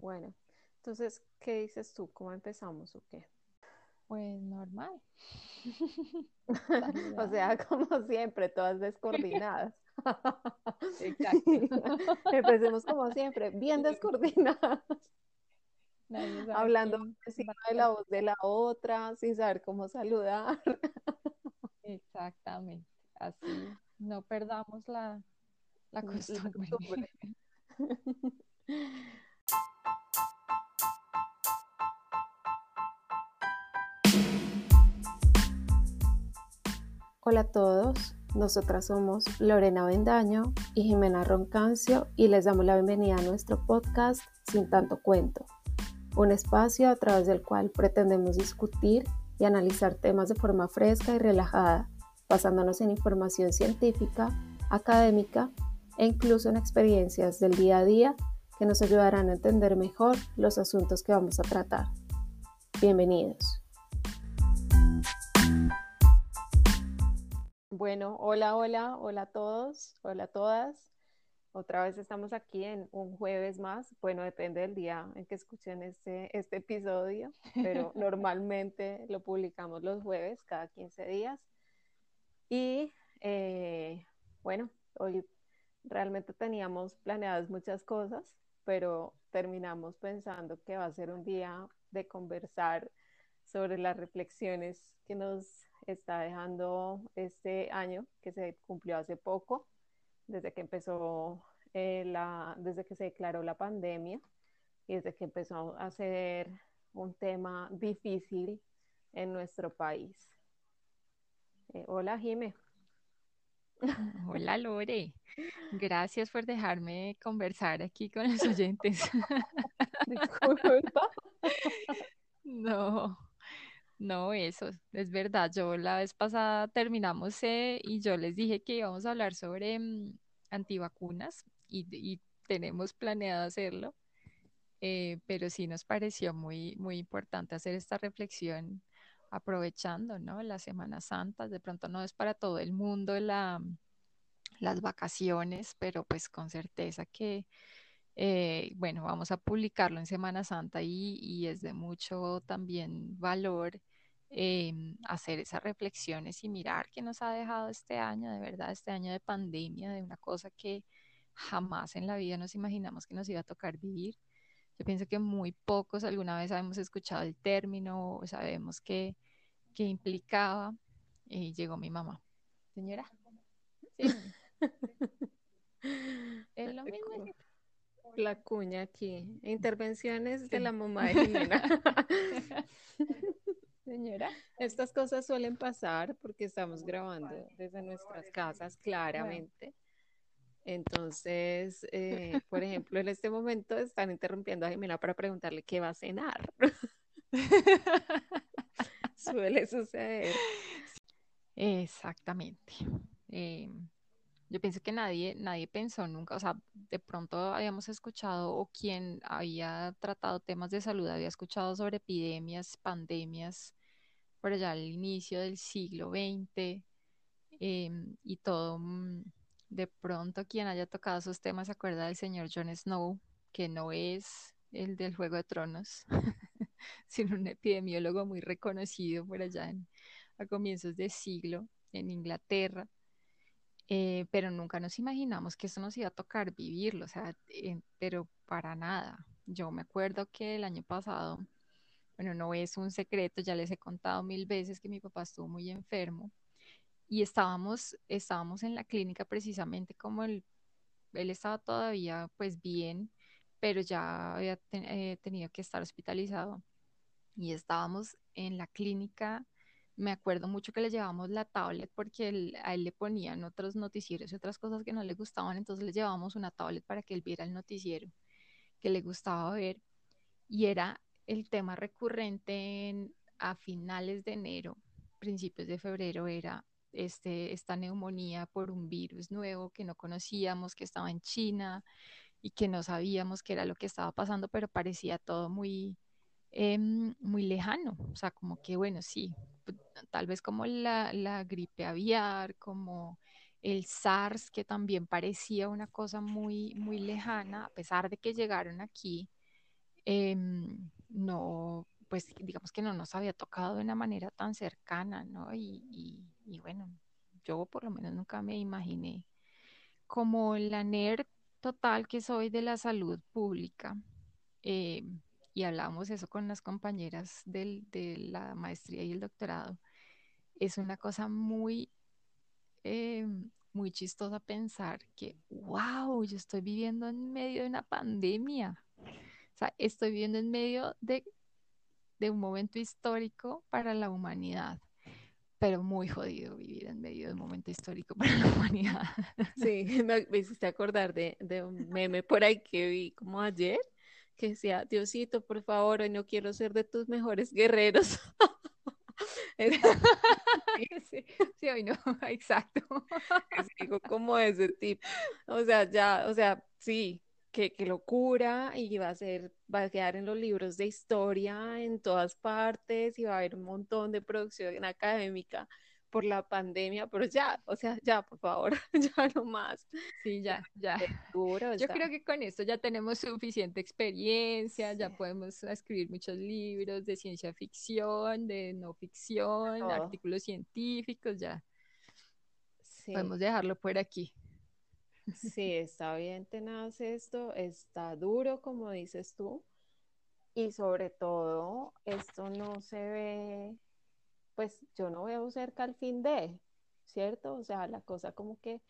Bueno, entonces, ¿qué dices tú? ¿Cómo empezamos o qué? Pues normal. o sea, como siempre, todas descoordinadas. Exacto. Empecemos como siempre, bien descoordinadas. Hablando encima de la voz de la otra, sin saber cómo saludar. Exactamente, así no perdamos la, la costumbre. Hola a todos, nosotras somos Lorena Bendaño y Jimena Roncancio y les damos la bienvenida a nuestro podcast Sin tanto cuento, un espacio a través del cual pretendemos discutir y analizar temas de forma fresca y relajada, basándonos en información científica, académica e incluso en experiencias del día a día que nos ayudarán a entender mejor los asuntos que vamos a tratar. Bienvenidos. Bueno, hola, hola, hola a todos, hola a todas. Otra vez estamos aquí en un jueves más. Bueno, depende del día en que escuchen este, este episodio, pero normalmente lo publicamos los jueves, cada 15 días. Y eh, bueno, hoy realmente teníamos planeadas muchas cosas, pero terminamos pensando que va a ser un día de conversar sobre las reflexiones que nos está dejando este año, que se cumplió hace poco, desde que empezó eh, la, desde que se declaró la pandemia y desde que empezó a ser un tema difícil en nuestro país. Eh, hola, Jime. Hola Lore, gracias por dejarme conversar aquí con los oyentes. Disculpa. No, no, eso es verdad. Yo la vez pasada terminamos y yo les dije que íbamos a hablar sobre mm, antivacunas y, tenemos planeado hacerlo, eh, pero sí nos pareció muy, muy importante hacer esta reflexión aprovechando, ¿no? La Semana Santa, de pronto no es para todo el mundo la, las vacaciones, pero pues con certeza que, eh, bueno, vamos a publicarlo en Semana Santa y, es de mucho también valor em, hacer esas reflexiones y mirar qué nos ha dejado este año, de verdad, este año de pandemia, de una cosa que jamás en la vida nos imaginamos que nos iba a tocar vivir. Yo pienso que muy pocos alguna vez hemos escuchado el término o sabemos qué, implicaba. Y llegó mi mamá. Señora. es lo mismo. La cuña aquí. Intervenciones de la mamá de Jimena. Señora. Estas cosas suelen pasar porque estamos grabando desde nuestras casas, claramente. Entonces, eh, por ejemplo, en este momento están interrumpiendo a Jimena para preguntarle qué va a cenar. Suele suceder. Exactamente. Em, yo pienso que nadie, nadie pensó nunca, o sea, de pronto habíamos escuchado o quien había tratado temas de salud había escuchado sobre epidemias, pandemias, por allá al inicio del siglo XX em, y todo. Mm, de pronto quien haya tocado esos temas se acuerda del señor Jon Snow, que no es el del Juego de Tronos, sino un epidemiólogo muy reconocido por allá a comienzos de siglo en Inglaterra. Eh, pero nunca nos imaginamos que eso nos iba a tocar vivirlo, o sea, pero para nada. Yo me acuerdo que el año pasado, bueno, no es un secreto, ya les he contado mil veces que mi papá estuvo muy enfermo y estábamos, estábamos en la clínica precisamente como él, él estaba todavía pues bien, pero ya había eh, tenido que estar hospitalizado y estábamos en la clínica. Me acuerdo mucho que le llevamos la tablet porque a él le ponían otros noticieros y otras cosas que no le gustaban, entonces le llevamos una tablet para que él viera el noticiero que le gustaba ver y era el tema recurrente a finales de enero, principios de febrero, era este, esta neumonía por un virus nuevo que no conocíamos, que estaba en China y que no sabíamos qué era lo que estaba pasando, pero parecía todo muy, em, muy lejano. O sea, como que, bueno, sí, tal vez como la, la gripe aviar, como el SARS, que también parecía una cosa muy, muy lejana, a pesar de que llegaron aquí em, no, pues digamos que no nos había tocado de una manera tan cercana, ¿no? Y, y bueno, yo por lo menos nunca me imaginé como la nerd total que soy de la salud pública. eh, y hablamos eso con las compañeras del- de la maestría y el doctorado, es una cosa muy, eh, muy chistosa pensar que, wow, yo estoy viviendo en medio de una pandemia. O sea, estoy viviendo en medio de, de un momento histórico para la humanidad, pero muy jodido vivir en medio de un momento histórico para la humanidad. Sí, me, me hiciste acordar de, de un meme por ahí que vi como ayer, que decía, Diosito, por favor, hoy no quiero ser de tus mejores guerreros. Sí, sí, hoy no, exacto. algo como ese tipo. O sea, ya, o sea, sí, qué, qué locura y va a ser, va a quedar en los libros de historia en todas partes y va a haber un montón de producción académica por la pandemia, pero ya, o sea, ya, por favor, ya no más. Sí, ya, ya. Yo creo que con esto ya tenemos suficiente experiencia, ya podemos escribir muchos libros de ciencia ficción, de no ficción, artículos científicos, ya Sí, podemos dejarlo por aquí. sí, está bien tenaz esto, está duro, como dices tú, y sobre todo, esto no se ve, pues yo no veo cerca al fin de, ¿cierto? O sea, la cosa como que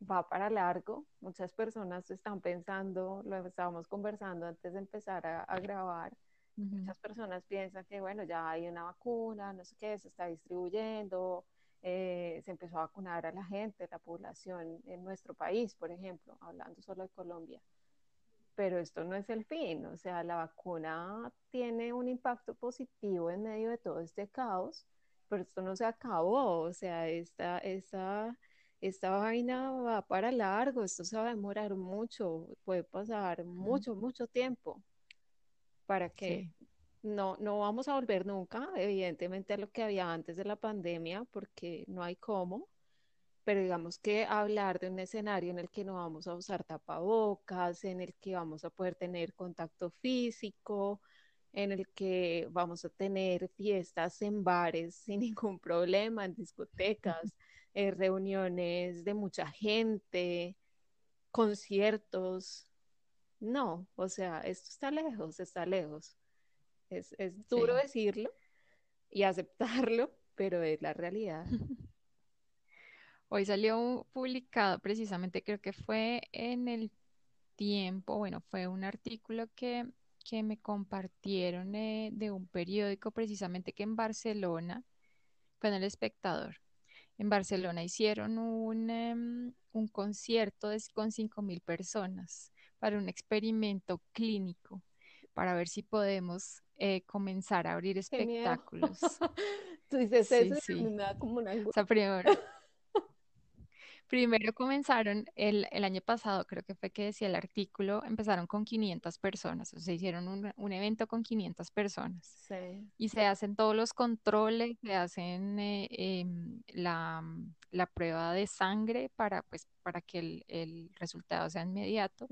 va para largo. Muchas personas están pensando, lo estábamos conversando antes de empezar a, a grabar, muchas personas piensan que, bueno, ya hay una vacuna, no sé qué, se está distribuyendo, eh, se empezó a vacunar a la gente, la población en nuestro país, por ejemplo, hablando solo de Colombia. Pero esto no es el fin, o sea, la vacuna tiene un impacto positivo en medio de todo este caos, pero esto no se acabó, o sea, esta, esta, esta vaina va para largo, esto se va a demorar mucho, puede pasar mucho, mucho tiempo para que Sí, no, no vamos a volver nunca, evidentemente, a lo que había antes de la pandemia, porque no hay cómo, pero digamos que hablar de un escenario en el que no vamos a usar tapabocas, en el que vamos a poder tener contacto físico, en el que vamos a tener fiestas en bares sin ningún problema, en discotecas, eh, reuniones de mucha gente, conciertos. No, o sea, esto está lejos, está lejos. Es, es duro sí. decirlo y aceptarlo, pero es la realidad. Hoy salió un- publicado precisamente, creo que fue en el tiempo, bueno, fue un artículo que, que me compartieron eh, de un periódico precisamente que en Barcelona, fue en El Espectador. En Barcelona hicieron un, em, un concierto de- con 5.000 personas para un experimento clínico, para ver si podemos eh, comenzar a abrir espectáculos. Tú dices Sí, eso sí. da como una O angustia. sea, primero, primero comenzaron el, el año pasado, creo que fue que decía el artículo, empezaron con 500 personas, o sea, hicieron un, un evento con 500 personas. Sí. y se hacen todos los controles, se hacen eh, em, la, la prueba de sangre para, pues, para que el, el resultado sea inmediato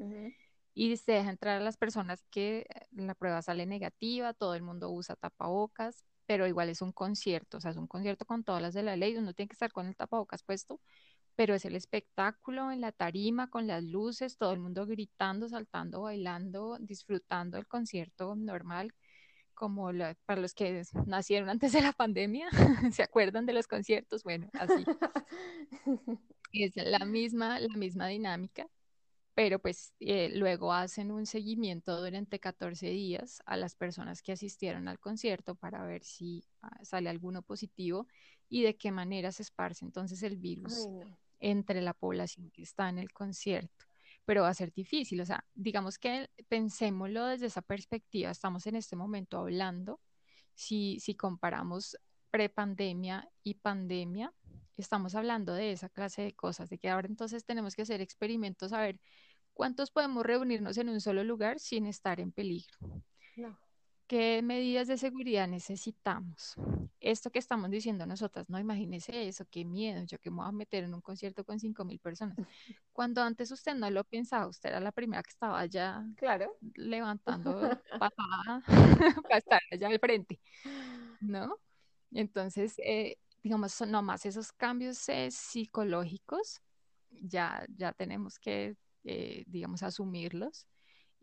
y se deja entrar a las personas que eh, la prueba sale negativa, todo el mundo usa tapabocas, pero igual es un concierto, o sea, es un concierto con todas las de la ley, uno tiene que estar con el tapabocas puesto, pero es el espectáculo en la tarima, con las luces, todo el mundo gritando, saltando, bailando, disfrutando del concierto normal como la- para los que nacieron antes de la pandemia, ¿se acuerdan de los conciertos? Bueno, así. Es la misma, la misma dinámica, pero pues eh, luego hacen un seguimiento durante 14 días a las personas que asistieron al concierto para ver si ah, sale alguno positivo y de qué manera se esparce entonces el virus Ay, no. Entre la población que está en el concierto. Pero va a ser difícil, o sea, digamos que pensémoslo desde esa perspectiva, estamos en este momento hablando, si, si comparamos prepandemia y pandemia, estamos hablando de esa clase de cosas, de que ahora entonces tenemos que hacer experimentos a ver cuántos podemos reunirnos en un solo lugar sin estar en peligro. No. ¿Qué medidas de seguridad necesitamos? Esto que estamos diciendo nosotras, no imagínese eso, qué miedo, yo que me voy a meter en un concierto con cinco mil personas. Cuando antes usted no lo pensaba, usted era la primera que estaba ya Claro. levantando patada para estar allá al frente, ¿no? Entonces, eh, digamos, son nomás esos cambios eh, psicológicos, ya, ya tenemos que, eh, digamos, asumirlos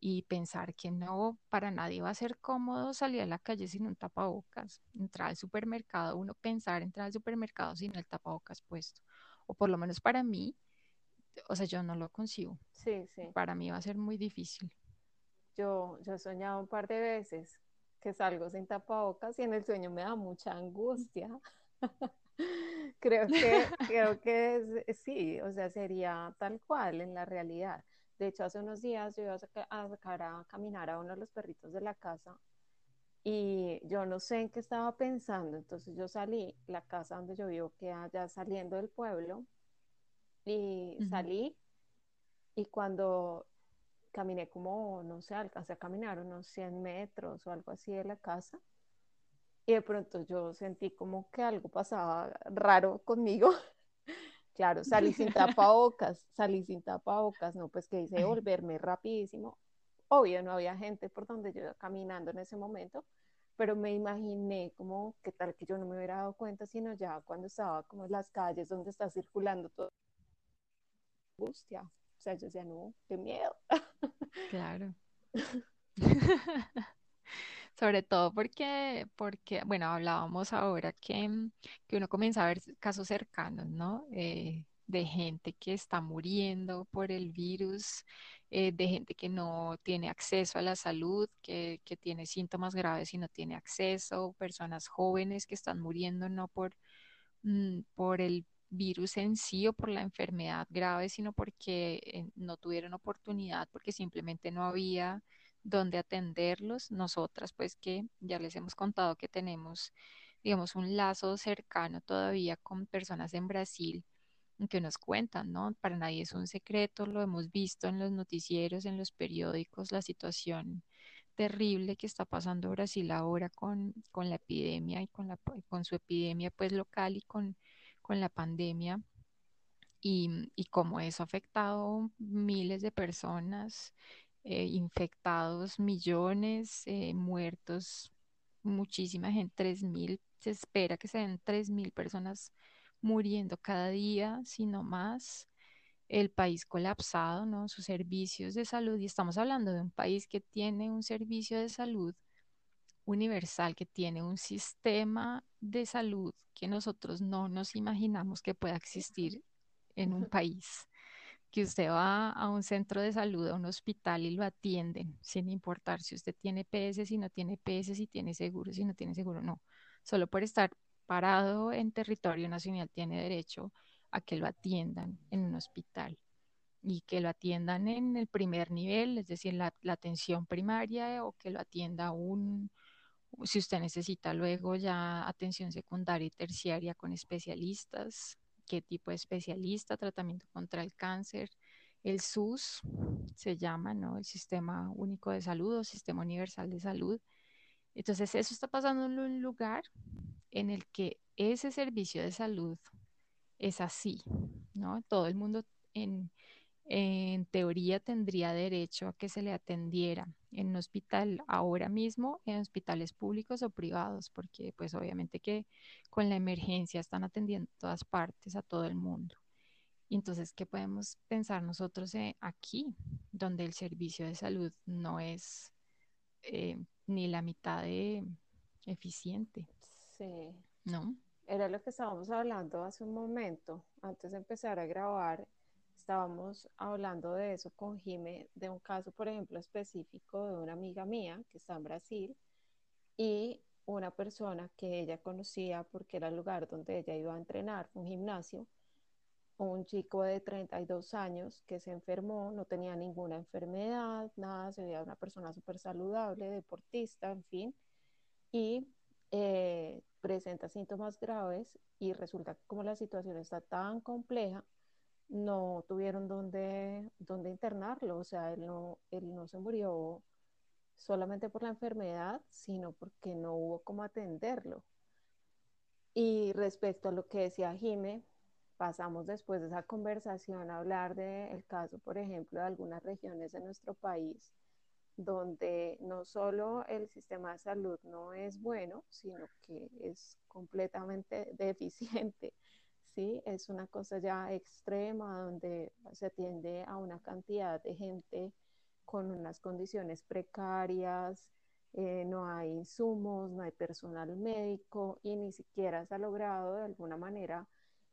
y pensar que no, para nadie va a ser cómodo salir a la calle sin un tapabocas, entrar al supermercado, uno pensar entrar al supermercado sin el tapabocas puesto, o por lo menos para mí, o sea, yo no lo consigo, Sí, sí. para mí va a ser muy difícil. Yo, yo he soñado un par de veces que salgo sin tapabocas y en el sueño me da mucha angustia. Creo que, creo que es- sí, o sea, sería tal cual en la realidad. De hecho, hace unos días yo iba a saca- a sacar a caminar a uno de los perritos de la casa y yo no sé en qué estaba pensando. Entonces yo salí, la casa donde yo vivo queda ya saliendo del pueblo y salí y cuando caminé como, no sé, alcancé a caminar unos 100 metros o algo así de la casa. Y de pronto yo sentí como que algo pasaba raro conmigo. Claro, salí sin tapabocas, salí sin tapabocas, no, pues que hice volverme rapidísimo. Obvio, no había gente por donde yo iba caminando en ese momento, pero me imaginé como qué tal que yo no me hubiera dado cuenta, sino ya cuando estaba como en las calles donde está circulando toda la angustia. O sea, yo decía, no, qué miedo. claro. Sobre todo porque, porque, bueno, hablábamos ahora que, mm, que uno comienza a ver casos cercanos, ¿no? Eh, de gente que está muriendo por el virus, eh, de gente que no tiene acceso a la salud, que, que tiene síntomas graves y no tiene acceso, personas jóvenes que están muriendo no por, mm, por el virus en sí o por la enfermedad grave, sino porque eh, no tuvieron oportunidad, porque simplemente no había donde atenderlos. Nosotras, pues que ya les hemos contado que tenemos, digamos, un lazo cercano todavía con personas en Brasil que nos cuentan, ¿no? Para nadie es un secreto, lo hemos visto en los noticieros, en los periódicos, la situación terrible que está pasando Brasil ahora con, con la epidemia y con, la, con su epidemia pues local y con, con la pandemia y, y cómo eso ha afectado miles de personas, eh, infectados millones, eh, muertos muchísima gente, tres mil, se espera que sean tres mil personas muriendo cada día, si no más. El país colapsado, ¿no? Sus servicios de salud, y estamos hablando de un país que tiene un servicio de salud universal, que tiene un sistema de salud que nosotros no nos imaginamos que pueda existir en un país, que usted va a un centro de salud, a un hospital y lo atienden, sin importar si usted tiene PS, si no tiene PS, si tiene seguro, si no tiene seguro, no. Solo por estar parado en territorio nacional tiene derecho a que lo atiendan en un hospital y que lo atiendan en el primer nivel, es decir, la, la atención primaria o que lo atienda un, si usted necesita luego ya atención secundaria y terciaria con especialistas, qué tipo de especialista, tratamiento contra el cáncer, el SUS se llama, ¿no? El Sistema Único de Salud o Sistema Universal de Salud. Entonces, eso está pasando en un lugar en el que ese servicio de salud es así, ¿no? Todo el mundo en, en teoría tendría derecho a que se le atendiera en un hospital ahora mismo, en hospitales públicos o privados, porque pues obviamente que con la emergencia están atendiendo en todas partes a todo el mundo. Entonces, ¿qué podemos pensar nosotros eh, aquí, donde el servicio de salud no es eh, ni la mitad de eficiente, Sí. ¿no? Era lo que estábamos hablando hace un momento, antes de empezar a grabar, estábamos hablando de eso con Jime, de un caso, por ejemplo, específico de una amiga mía que está en Brasil y una persona que ella conocía porque era el lugar donde ella iba a entrenar, un gimnasio, un chico de 32 años que se enfermó, no tenía ninguna enfermedad, nada, se veía una persona súper saludable, deportista, en fin, y eh, presenta síntomas graves y resulta que como la situación está tan compleja, no tuvieron dónde, dónde internarlo, o sea, él no, él no se murió solamente por la enfermedad, sino porque no hubo cómo atenderlo. Y respecto a lo que decía Jime, pasamos después de esa conversación a hablar del caso, por ejemplo, de algunas regiones de nuestro país donde no solo el sistema de salud no es bueno, sino que es completamente deficiente. ¿Sí? Es una cosa ya extrema donde se atiende a una cantidad de gente con unas condiciones precarias, eh, no hay insumos, no hay personal médico y ni siquiera se ha logrado de alguna manera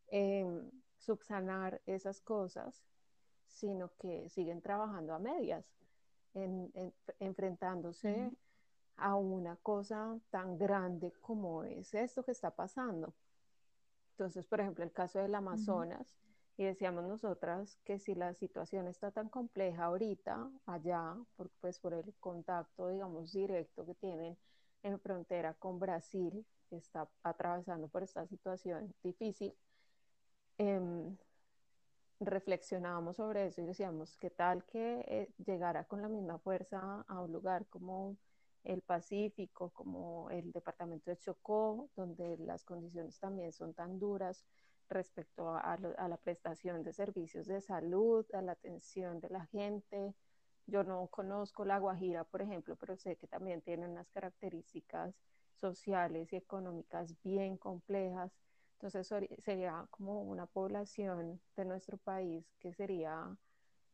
eh, subsanar esas cosas, sino que siguen trabajando a medias en, enfrentándose a una cosa tan grande como es esto que está pasando. Entonces, por ejemplo, el caso del Amazonas, y decíamos nosotras que si la situación está tan compleja ahorita, allá, por, pues por el contacto, digamos, directo que tienen en frontera con Brasil, que está atravesando por esta situación difícil, eh, reflexionábamos sobre eso y decíamos, ¿qué tal que eh, llegara con la misma fuerza a un lugar como el Pacífico, como el departamento de Chocó, donde las condiciones también son tan duras respecto a, la prestación de servicios de salud, a la atención de la gente? Yo no conozco la Guajira, por ejemplo, pero sé que también tiene unas características sociales y económicas bien complejas entonces sería como una población de nuestro país que sería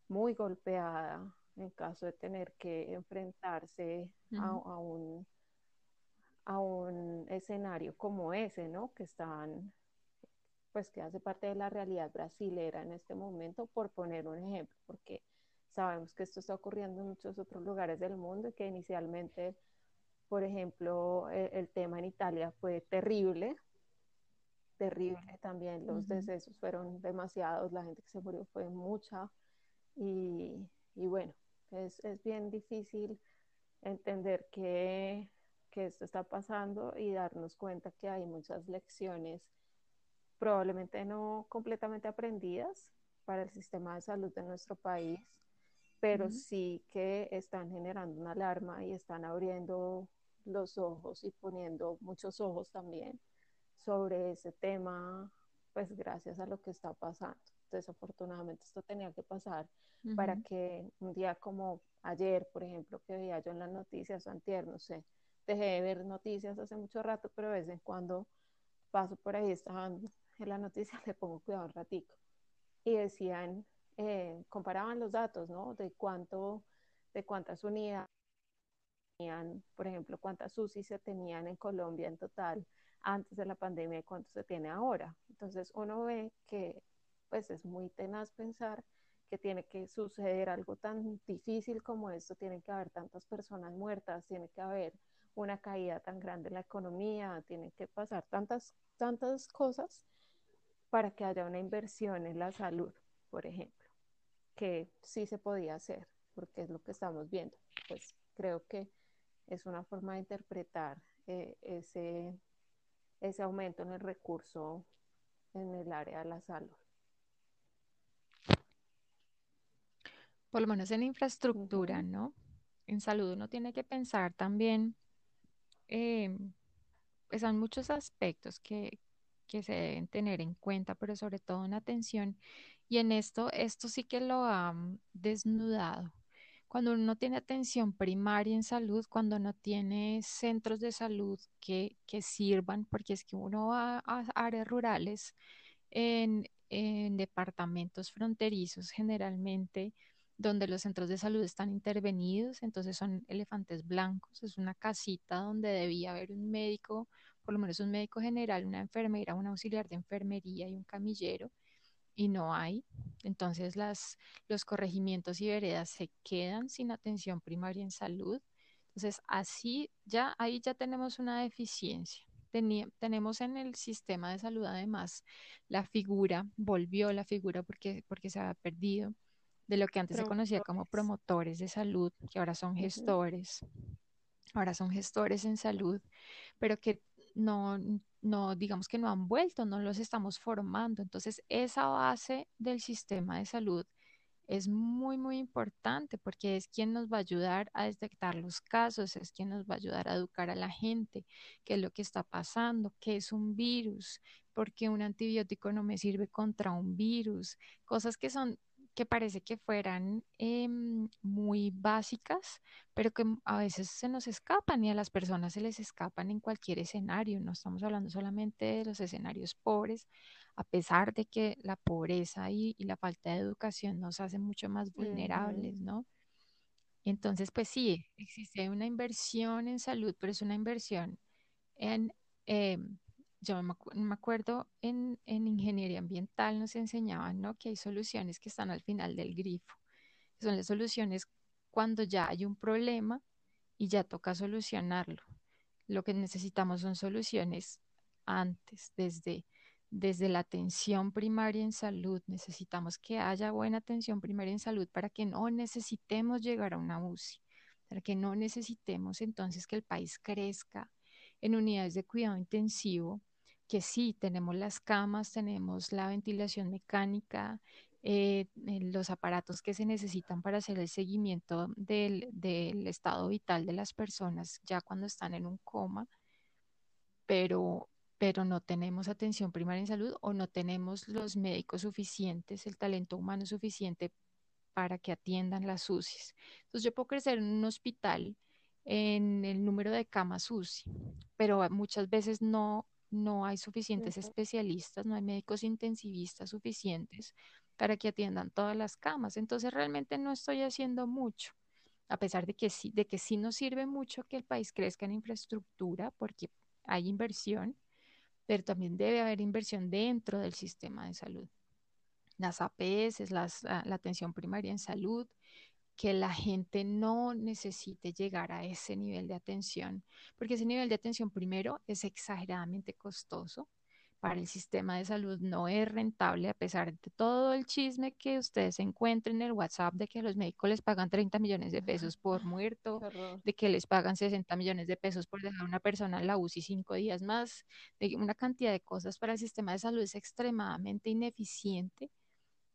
muy golpeada en caso de tener que enfrentarse a, a, un, a un escenario como ese, ¿no? Que están, pues que hace parte de la realidad brasilera en este momento, por poner un ejemplo, porque sabemos que esto está ocurriendo en muchos otros lugares del mundo y que inicialmente, por ejemplo, el, el tema en Italia fue terrible, terrible también, los decesos fueron demasiados, la gente que se murió fue mucha y, y bueno, es, es, bien difícil entender que, que esto está pasando y darnos cuenta que hay muchas lecciones probablemente no completamente aprendidas para el sistema de salud de nuestro país, pero uh -huh. sí que están generando una alarma y están abriendo los ojos y poniendo muchos ojos también sobre ese tema, pues gracias a lo que está pasando. Desafortunadamente esto tenía que pasar uh -huh. para que un día como ayer, por ejemplo, que veía yo en las noticias, o antier, no sé, dejé de ver noticias hace mucho rato, pero de vez en cuando paso por ahí, estaban en la noticia, le pongo cuidado un ratico. Y decían, eh, comparaban los datos, ¿no? De cuánto, de cuántas unidades tenían, por ejemplo, cuántas UCI se tenían en Colombia en total antes de la pandemia y cuánto se tiene ahora. Entonces uno ve que pues es muy tenaz pensar que tiene que suceder algo tan difícil como esto, tiene que haber tantas personas muertas, tiene que haber una caída tan grande en la economía, tienen que pasar tantas, tantas cosas para que haya una inversión en la salud, por ejemplo, que sí se podía hacer, porque es lo que estamos viendo. Pues creo que es una forma de interpretar eh, ese ese aumento en el recurso en el área de la salud. Por lo menos en infraestructura. ¿no? En salud uno tiene que pensar también, eh, pues hay muchos aspectos que, que se deben tener en cuenta, pero sobre todo en atención. Y en esto, esto sí que lo han desnudado cuando uno no tiene atención primaria en salud, cuando no tiene centros de salud que, que sirvan, porque es que uno va a áreas rurales, en, en departamentos fronterizos generalmente, donde los centros de salud están intervenidos, entonces son elefantes blancos, es una casita donde debía haber un médico, por lo menos un médico general, una enfermera, un auxiliar de enfermería y un camillero, y no hay. Entonces las, los corregimientos y veredas se quedan sin atención primaria en salud. Entonces así ya ahí ya tenemos una deficiencia. Tení, tenemos en el sistema de salud además la figura, volvió la figura porque, porque se había perdido de lo que antes se conocía como promotores de salud, que ahora son gestores, ahora son gestores en salud, pero que no, no, digamos que no han vuelto, no los estamos formando. Entonces, esa base del sistema de salud es muy, muy importante porque es quien nos va a ayudar a detectar los casos, es quien nos va a ayudar a educar a la gente, qué es lo que está pasando, qué es un virus, por qué un antibiótico no me sirve contra un virus, cosas que son que parece que fueran em, muy básicas, pero que a veces se nos escapan y a las personas se les escapan en cualquier escenario. No estamos hablando solamente de los escenarios pobres, a pesar de que la pobreza y, la falta de educación nos hace mucho más vulnerables, ¿no? Entonces, pues sí, existe una inversión en salud, pero es una inversión en, em, yo me, acuerdo en, en, ingeniería ambiental nos enseñaban, ¿no? Que hay soluciones que están al final del grifo. Son las soluciones cuando ya hay un problema y ya toca solucionarlo. Lo que necesitamos son soluciones antes, desde desde la atención primaria en salud. Necesitamos que haya buena atención primaria en salud para que no necesitemos llegar a una UCI, para que no necesitemos entonces que el país crezca en unidades de cuidado intensivo, que sí, tenemos las camas, tenemos la ventilación mecánica, eh, eh, los aparatos que se necesitan para hacer el seguimiento del, del estado vital de las personas ya cuando están en un coma, pero pero no tenemos atención primaria en salud o no tenemos los médicos suficientes, el talento humano suficiente para que atiendan las UCIs. Entonces yo puedo crecer en un hospital en el número de camas UCI, pero muchas veces no, no hay suficientes especialistas, no hay médicos intensivistas suficientes para que atiendan todas las camas. Entonces realmente no estoy haciendo mucho, a pesar de que sí, de que sí nos sirve mucho que el país crezca en infraestructura, porque hay inversión, pero también debe haber inversión dentro del sistema de salud. Las APS, las, ah, la atención primaria en salud, que la gente no necesite llegar a ese nivel de atención, porque ese nivel de atención primero es exageradamente costoso para el sistema de salud no es rentable a pesar de todo el chisme que ustedes encuentren en el WhatsApp de que los médicos les pagan 30 millones de pesos por muerto, de que les pagan 60 millones de pesos por dejar a una persona en la UCI cinco días más, de una cantidad de cosas para el sistema de salud es extremadamente ineficiente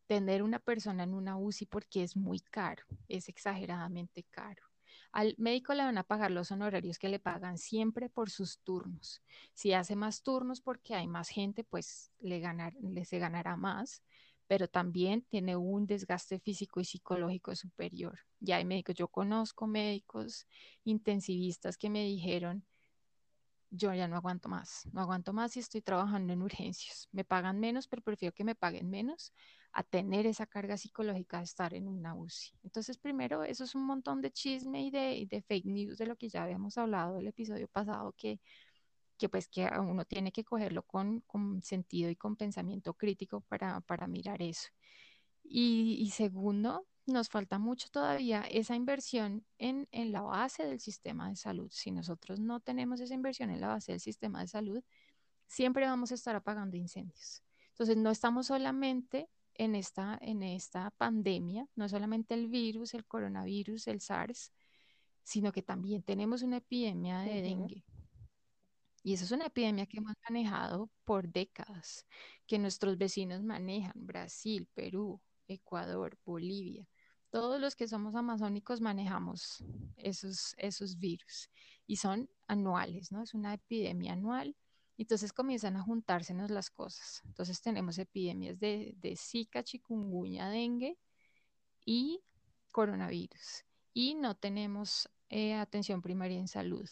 tener una persona en una UCI porque es muy caro, es exageradamente caro. Al médico le van a pagar los honorarios que le pagan siempre por sus turnos. Si hace más turnos porque hay más gente, pues le, le se ganará más, pero también tiene un desgaste físico y psicológico superior. Ya hay médicos, yo conozco médicos intensivistas que me dijeron, yo ya no aguanto más, no aguanto más y estoy trabajando en urgencias. Me pagan menos, pero prefiero que me paguen menos a tener esa carga psicológica de estar en una UCI. Entonces, primero, eso es un montón de chisme y de, fake news de lo que ya habíamos hablado el episodio pasado, que, pues que uno tiene que cogerlo con, sentido y con pensamiento crítico para, mirar eso. Y, y, segundo, nos falta mucho todavía esa inversión en, en la base del sistema de salud. Si nosotros no tenemos esa inversión en la base del sistema de salud, siempre vamos a estar apagando incendios. Entonces, no estamos solamente en esta, en esta pandemia, no solamente el virus, el coronavirus, el SARS, sino que también tenemos una epidemia de dengue. Y esa es una epidemia que hemos manejado por décadas, que nuestros vecinos manejan, Brasil, Perú, Ecuador, Bolivia. Todos los que somos amazónicos manejamos esos, esos virus y son anuales, ¿no? Es una epidemia anual entonces comienzan a juntársenos las cosas. Entonces tenemos epidemias de, de Zika, chikungunya, dengue y coronavirus. Y no tenemos eh, atención primaria en salud.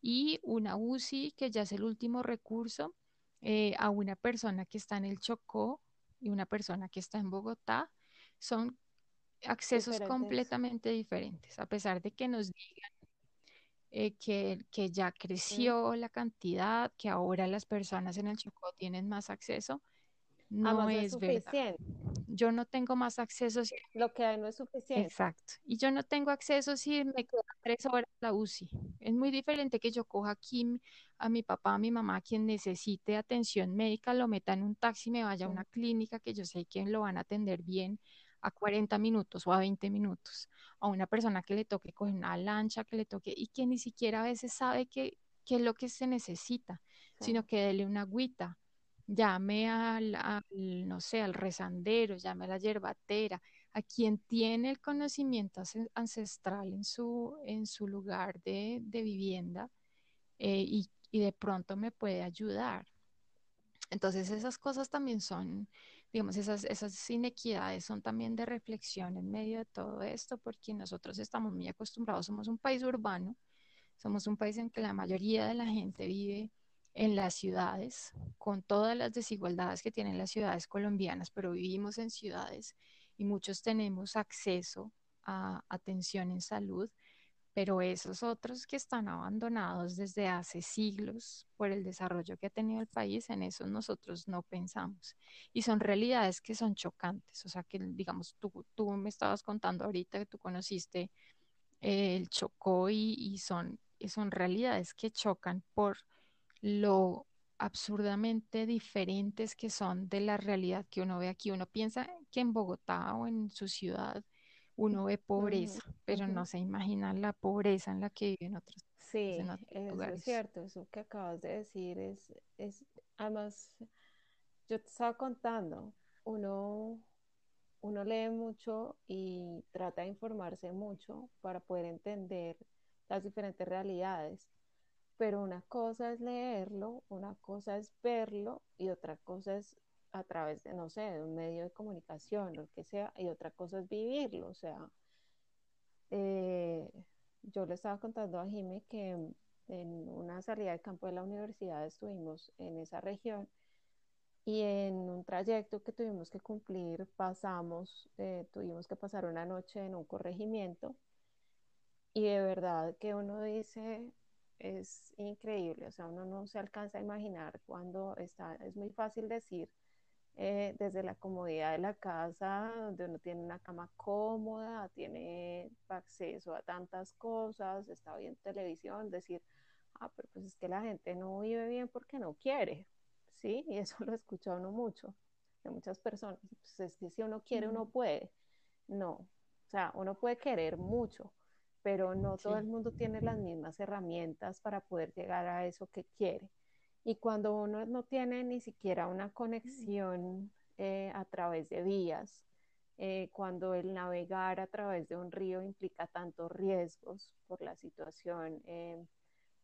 Y una UCI, que ya es el último recurso, eh, a una persona que está en el Chocó y una persona que está en Bogotá, son accesos completamente diferentes, a pesar de que nos digan eh, que, que, ya creció la cantidad, que ahora las personas en el Chocó tienen más acceso, no es, verdad. Yo no tengo más acceso. Si... Lo que hay no es suficiente. Exacto. Y yo no tengo acceso si me quedan tres horas la UCI. Es muy diferente que yo coja aquí a mi papá, a mi mamá, quien necesite atención médica, lo meta en un taxi, me vaya a una clínica que yo sé que lo van a atender bien a 40 minutos o a 20 minutos, a una persona que le toque coger una lancha, que le toque y que ni siquiera a veces sabe qué es lo que se necesita, sino que dele una agüita, llame al, no sé, al rezandero, llame a la yerbatera, a quien tiene el conocimiento ancestral en su, en su lugar de, vivienda eh, y, y de pronto me puede ayudar. Entonces esas cosas también son, digamos, esas, esas inequidades son también de reflexión en medio de todo esto, porque nosotros estamos muy acostumbrados, somos un país urbano, somos un país en que la mayoría de la gente vive en las ciudades, con todas las desigualdades que tienen las ciudades colombianas, pero vivimos en ciudades y muchos tenemos acceso a atención en salud, pero esos otros que están abandonados desde hace siglos por el desarrollo que ha tenido el país, en eso nosotros no pensamos. Y son realidades que son chocantes, o sea que digamos, tú, tú me estabas contando ahorita que tú conociste el Chocó y, y son, y son realidades que chocan por lo absurdamente diferentes que son de la realidad que uno ve aquí. Uno piensa que en Bogotá o en su ciudad uno ve pobreza, pero no se imagina la pobreza en la que viven otros. Sí, eso es cierto, eso que acabas de decir es, es, además, yo te estaba contando, uno, uno lee mucho y trata de informarse mucho para poder entender las diferentes realidades pero una cosa es leerlo, una cosa es verlo y otra cosa es a través de, no sé, de un medio de comunicación, lo que sea, y otra cosa es vivirlo. O sea, eh, yo le estaba contando a Jimmy que en una salida de campo de la universidad estuvimos en esa región y en un trayecto que tuvimos que cumplir pasamos, eh, tuvimos que pasar una noche en un corregimiento y de verdad que uno dice, es increíble, o sea, uno no se alcanza a imaginar cuando está, es muy fácil decir eh, desde la comodidad de la casa, donde uno tiene una cama cómoda, tiene acceso a tantas cosas, está viendo televisión, decir, ah, pero pues es que la gente no vive bien porque no quiere, ¿sí? Y eso lo escucha uno mucho de muchas personas. Pues es que si uno quiere, uno puede. No, o sea, uno puede querer mucho, pero no todo el mundo tiene las mismas herramientas para poder llegar a eso que quiere. Y cuando uno no tiene ni siquiera una conexión eh, a través de vías, eh, cuando el navegar a través de un río implica tantos riesgos por la situación, eh,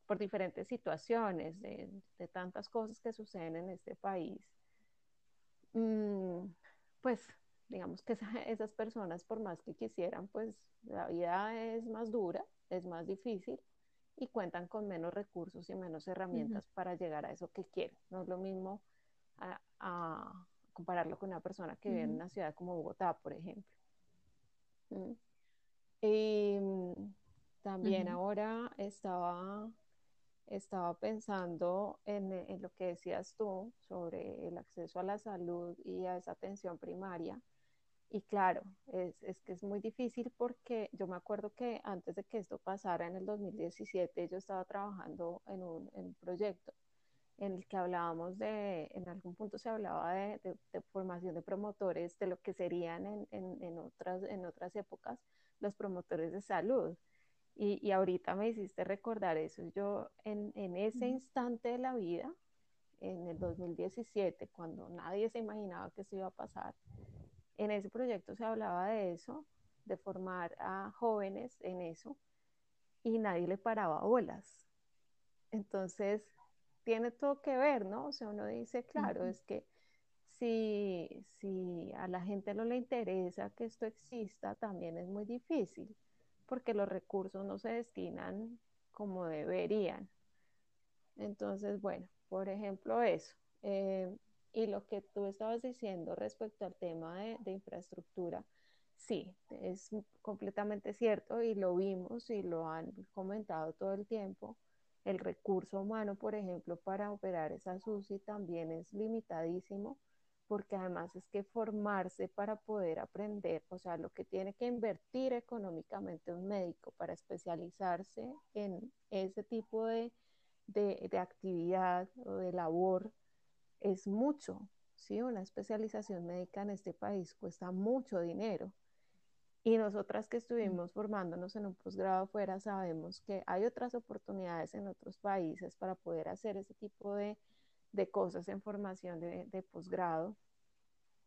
por diferentes situaciones, de, tantas cosas que suceden en este país, mm, pues digamos que esas personas, por más que quisieran, pues la vida es más dura, es más difícil y cuentan con menos recursos y menos herramientas para llegar a eso que quieren. No es lo mismo a, compararlo con una persona que vive en una ciudad como Bogotá, por ejemplo. Y mm, también ahora estaba, estaba pensando en, en, lo que decías tú sobre el acceso a la salud y a esa atención primaria. Y claro, es, es, que es muy difícil porque yo me acuerdo que antes de que esto pasara en el 2017, yo estaba trabajando en un, en un proyecto en el que hablábamos de, en algún punto se hablaba de, de, formación de promotores, de lo que serían en, en, en, otras, en otras épocas los promotores de salud. Y, y ahorita me hiciste recordar eso. Yo en, en ese instante de la vida, en el 2017, cuando nadie se imaginaba que esto iba a pasar, en ese proyecto se hablaba de eso, de formar a jóvenes en eso, y nadie le paraba bolas. Entonces, tiene todo que ver, ¿no? O sea, uno dice, claro, es que si, si a la gente no le interesa que esto exista, también es muy difícil, porque los recursos no se destinan como deberían. Entonces, bueno, por ejemplo, eso. Eh, y lo que tú estabas diciendo respecto al tema de, de, infraestructura, sí, es completamente cierto y lo vimos y lo han comentado todo el tiempo. El recurso humano, por ejemplo, para operar esa SUSI también es limitadísimo porque además es que formarse para poder aprender, o sea, lo que tiene que invertir económicamente un médico para especializarse en ese tipo de, de, de actividad o de labor es mucho, ¿sí? Una especialización médica en este país cuesta mucho dinero. Y nosotras que mm. estuvimos formándonos en un posgrado afuera sabemos que hay otras oportunidades en otros países para poder hacer ese tipo de, de cosas en formación de, de posgrado.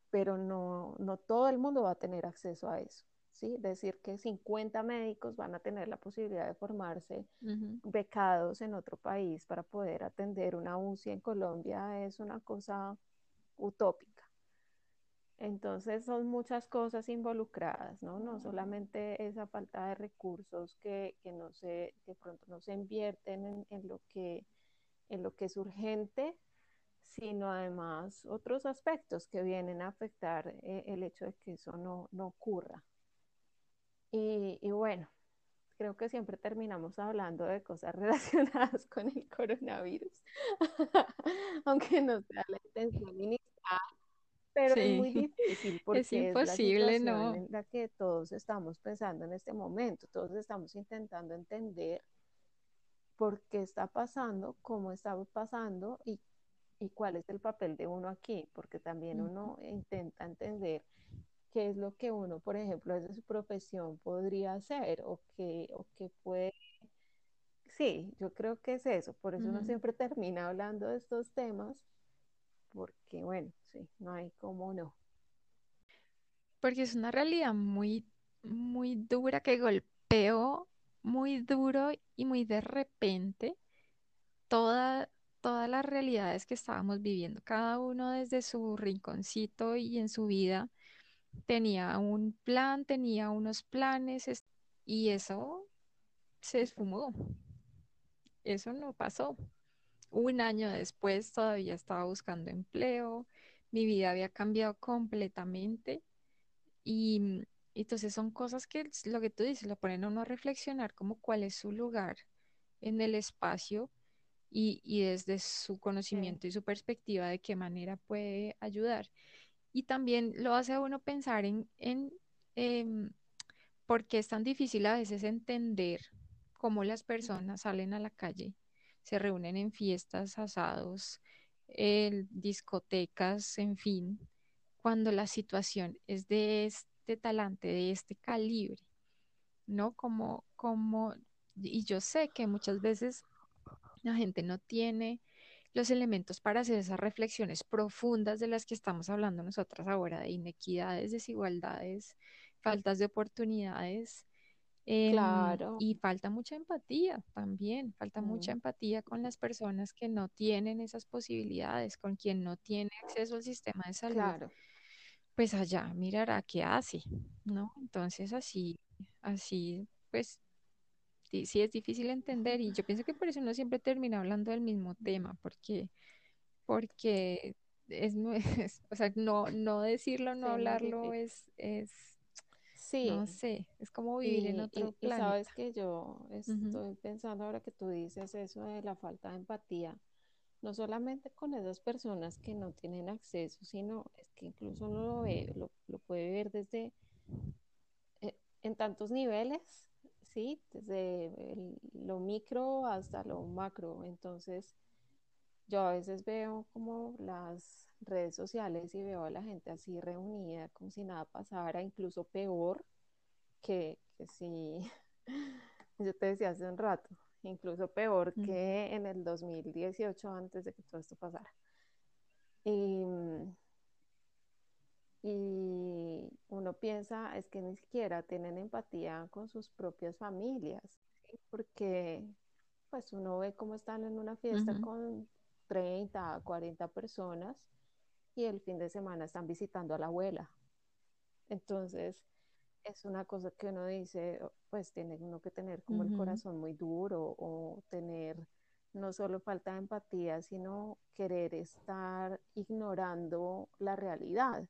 pero no, no todo el mundo va a tener acceso a eso. ¿Sí? Decir que 50 médicos van a tener la posibilidad de formarse becados en otro país para poder atender una UCI en Colombia es una cosa utópica. Entonces son muchas cosas involucradas, ¿no? No solamente esa falta de recursos que, que no se, de pronto no se invierten en, en, lo que, en lo que es urgente, sino además otros aspectos que vienen a afectar eh, el hecho de que eso no, no ocurra. Y, y, bueno, creo que siempre terminamos hablando de cosas relacionadas con el coronavirus, aunque no sea la intención inicial, pero sí. es muy difícil porque es imposible, es la ¿no? en la que todos estamos pensando en este momento, todos estamos intentando entender por qué está pasando, cómo está pasando y, y cuál es el papel de uno aquí, porque también uno intenta entender qué es lo que uno, por ejemplo, desde su profesión podría hacer o que, o que puede... Sí, yo creo que es eso, por eso Ujú. uno siempre termina hablando de estos temas, porque bueno, sí, no hay cómo no. Porque es una realidad muy, muy dura que golpeó muy duro y muy de repente toda, todas las realidades que estábamos viviendo. Cada uno desde su rinconcito y en su vida tenía un plan, tenía unos planes es- y eso se esfumó. Eso no pasó. Un año después todavía estaba buscando empleo, mi vida había cambiado completamente y mm, entonces son cosas que lo que tú dices, lo ponen a uno a reflexionar como cuál es su lugar en el espacio y, y desde su Sí, conocimiento y su perspectiva de qué manera puede ayudar. Y también lo hace uno pensar en, en em, por qué es tan difícil a veces entender cómo las personas salen a la calle, se reúnen en fiestas, asados, discotecas, en fin, cuando la situación es de este talante, de este calibre, ¿no? Como, como, y yo sé que muchas veces la gente no tiene los elementos para hacer esas reflexiones profundas de las que estamos hablando nosotras ahora, de inequidades, desigualdades, faltas de oportunidades. em, claro, y falta mucha empatía también, falta mucha mm, empatía con las personas que no tienen esas posibilidades, con quien no tiene acceso al sistema de salud, claro, pues allá mirará qué hace, ¿no? Entonces así, así, pues sí, es difícil entender y yo pienso que por eso uno siempre termina hablando del mismo tema, porque, porque es, es- o sea, no, no decirlo, no sí, hablarlo es, es, no Sí, sé, es como vivir en otro y, y sabes que yo estoy pensando ahora que tú dices eso de la falta de empatía, no solamente con esas personas que no tienen acceso, sino es que incluso uno lo ve, lo, lo puede ver desde eh, en tantos niveles, ¿sí? Desde el- lo micro hasta lo macro. Entonces, yo a veces veo como las redes sociales y veo a la gente así reunida, como si nada pasara, incluso peor que, que si, yo te decía hace un rato, incluso peor mm, que en el 2018 antes de que todo esto pasara. Y, y uno piensa, es que ni siquiera tienen empatía con sus propias familias, ¿sí? porque pues uno ve cómo están en una fiesta ujú, con 30, 40 personas y el fin de semana están visitando a la abuela. Entonces, es una cosa que uno dice, "Oh, pues tiene uno que tener como el corazón muy duro o tener no solo falta de empatía, sino querer estar ignorando la realidad,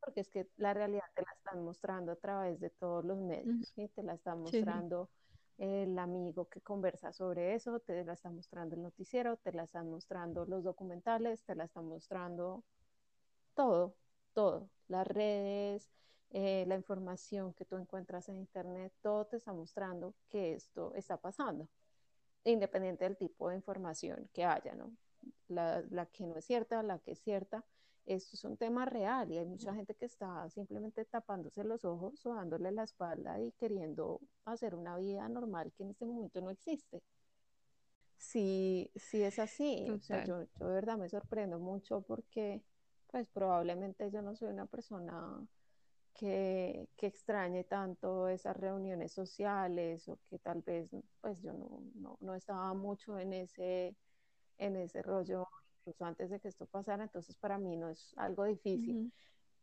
porque es que la realidad te la están mostrando a través de todos los medios. Te la están Sí, mostrando el amigo que conversa sobre eso, te la está mostrando el noticiero, te la están mostrando los documentales, te la están mostrando todo, todo, las redes, eh, la información que tú encuentras en internet, todo te está mostrando que esto está pasando, independiente del tipo de información que haya, ¿no? La, la que no es cierta, la que es cierta, esto es un tema real y hay mucha gente que está simplemente tapándose los ojos o dándole la espalda y queriendo hacer una vida normal que en este momento no existe. Sí, sí es así, o sea, yo, yo de verdad me sorprendo mucho porque pues probablemente yo no soy una persona que, que extrañe tanto esas reuniones sociales o que tal vez pues yo no, no, no estaba mucho en ese, en ese rollo incluso antes de que esto pasara, entonces para mí no es algo difícil.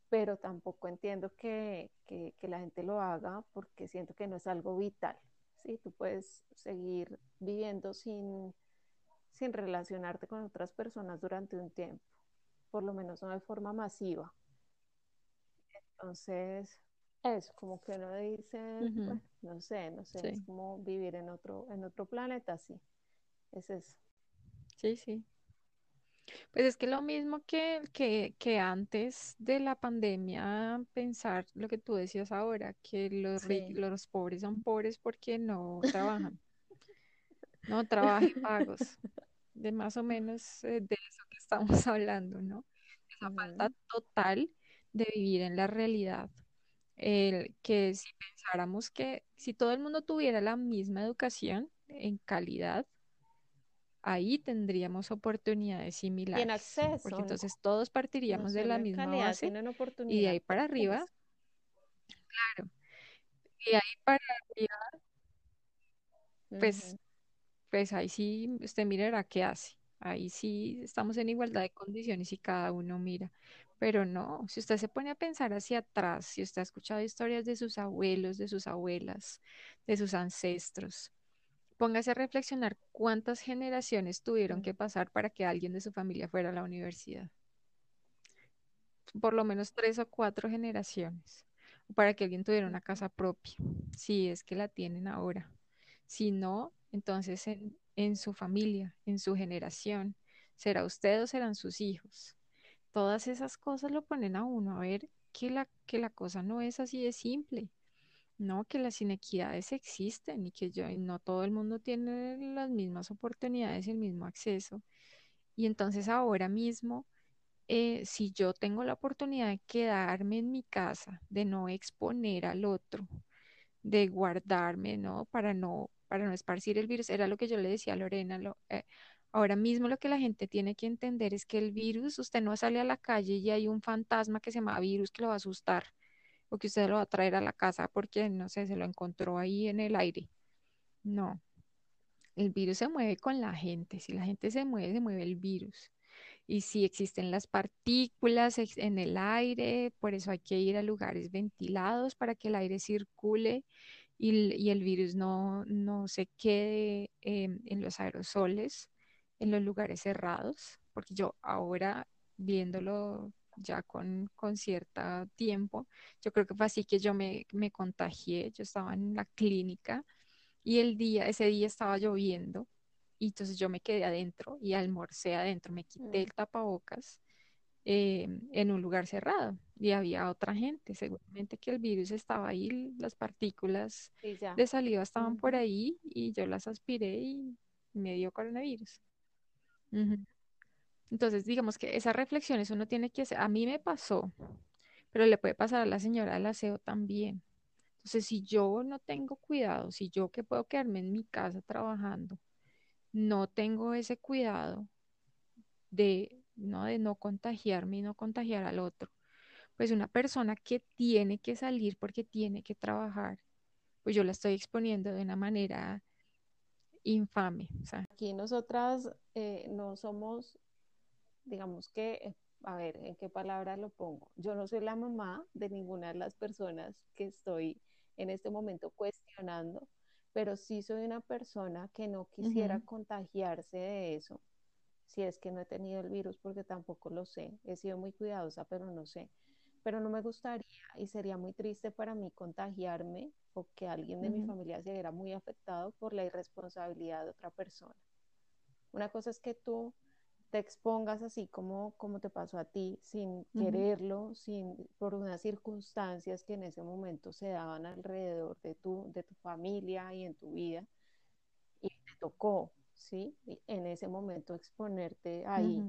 Pero tampoco entiendo que, que, que la gente lo haga porque siento que no es algo vital, ¿sí? Tú puedes seguir viviendo sin, sin relacionarte con otras personas durante un tiempo, por lo menos no de forma masiva. Entonces, es como que uno dice, bueno, no sé, no sé, es Sí, como vivir en otro, en otro planeta, sí, es eso. sí, sí. Pues es que lo mismo que, que, que antes de la pandemia, pensar lo que tú decías ahora, que los, ri- Sí. los pobres son pobres porque no trabajan, no trabajan pagos, de más o menos eh, de eso que estamos hablando, ¿no? Esa falta Ujú, total de vivir en la realidad. El, que si pensáramos que si todo el mundo tuviera la misma educación en calidad, ahí tendríamos oportunidades Y en similares, porque acceso, ¿no? entonces todos No partiríamos de la en misma calidad, base en y de ahí para arriba, claro, y de ahí para arriba, pues, pues ahí sí usted mirará qué hace. Ahí sí estamos en igualdad de condiciones y cada uno mira. Pero no, si usted se pone a pensar hacia atrás, si usted ha escuchado historias de sus abuelos, de sus abuelas, de sus ancestros, póngase a reflexionar cuántas generaciones tuvieron que pasar para que alguien de su familia fuera a la universidad. por lo menos tres o cuatro generaciones, para que alguien tuviera una casa propia, si es que la tienen ahora. Si no, entonces en, en su familia, en su generación, será usted o serán sus hijos. Todas esas cosas lo ponen a uno a ver que la, que la cosa no es así de simple. No, que las inequidades existen y que yo, no todo el mundo tiene las mismas oportunidades y el mismo acceso. Y entonces ahora mismo eh, si yo tengo la oportunidad de quedarme en mi casa, de no exponer al otro, de guardarme, ¿no? Para no, para no esparcir el virus, era lo que yo le decía a Lorena. lo- eh, ahora mismo lo que la gente tiene que entender es que el virus, usted no sale a la calle y hay un fantasma que se llama virus que lo va a asustar o que usted lo va a traer a la casa porque, no sé, se lo encontró ahí en el aire. No, el virus se mueve con la gente. Si la gente se mueve, se mueve el virus y si existen las partículas en el aire, por eso hay que ir a lugares ventilados para que el aire circule y, el virus no, no se quede em, en los aerosoles, en los lugares cerrados, porque yo ahora viéndolo ya con, con cierto tiempo, yo creo que fue así que yo me, me contagié, yo estaba en la clínica y el día, ese día estaba lloviendo y entonces yo me quedé adentro y almorcé adentro, me quité mm, el tapabocas eh, en un lugar cerrado y había otra gente, seguramente que el virus estaba ahí, las partículas ya. de saliva estaban por ahí y yo las aspiré y me dio coronavirus. Entonces, digamos que esas reflexiones uno tiene que hacer. A mí me pasó, pero le puede pasar a la señora del aseo también. Entonces, si yo no tengo cuidado, si yo que puedo quedarme en mi casa trabajando, no tengo ese cuidado de no, de no contagiarme y no contagiar al otro, pues una persona que tiene que salir porque tiene que trabajar, pues yo la estoy exponiendo de una manera infame. Aquí nosotras eh, no somos, digamos que, a ver, ¿en qué palabra lo pongo? Yo no soy la mamá de ninguna de las personas que estoy en este momento cuestionando, pero sí soy una persona que no quisiera contagiarse de eso, si es que no he tenido el virus, porque tampoco lo sé. He sido muy cuidadosa, pero no sé. Pero no me gustaría y sería muy triste para mí contagiarme o que alguien de mi familia se viera muy afectado por la irresponsabilidad de otra persona. Una cosa es que tú te expongas así como, como te pasó a ti, sin quererlo, sin, por unas circunstancias que en ese momento se daban alrededor de tu, de tu familia y en tu vida, y te tocó, ¿sí? Y en ese momento exponerte ahí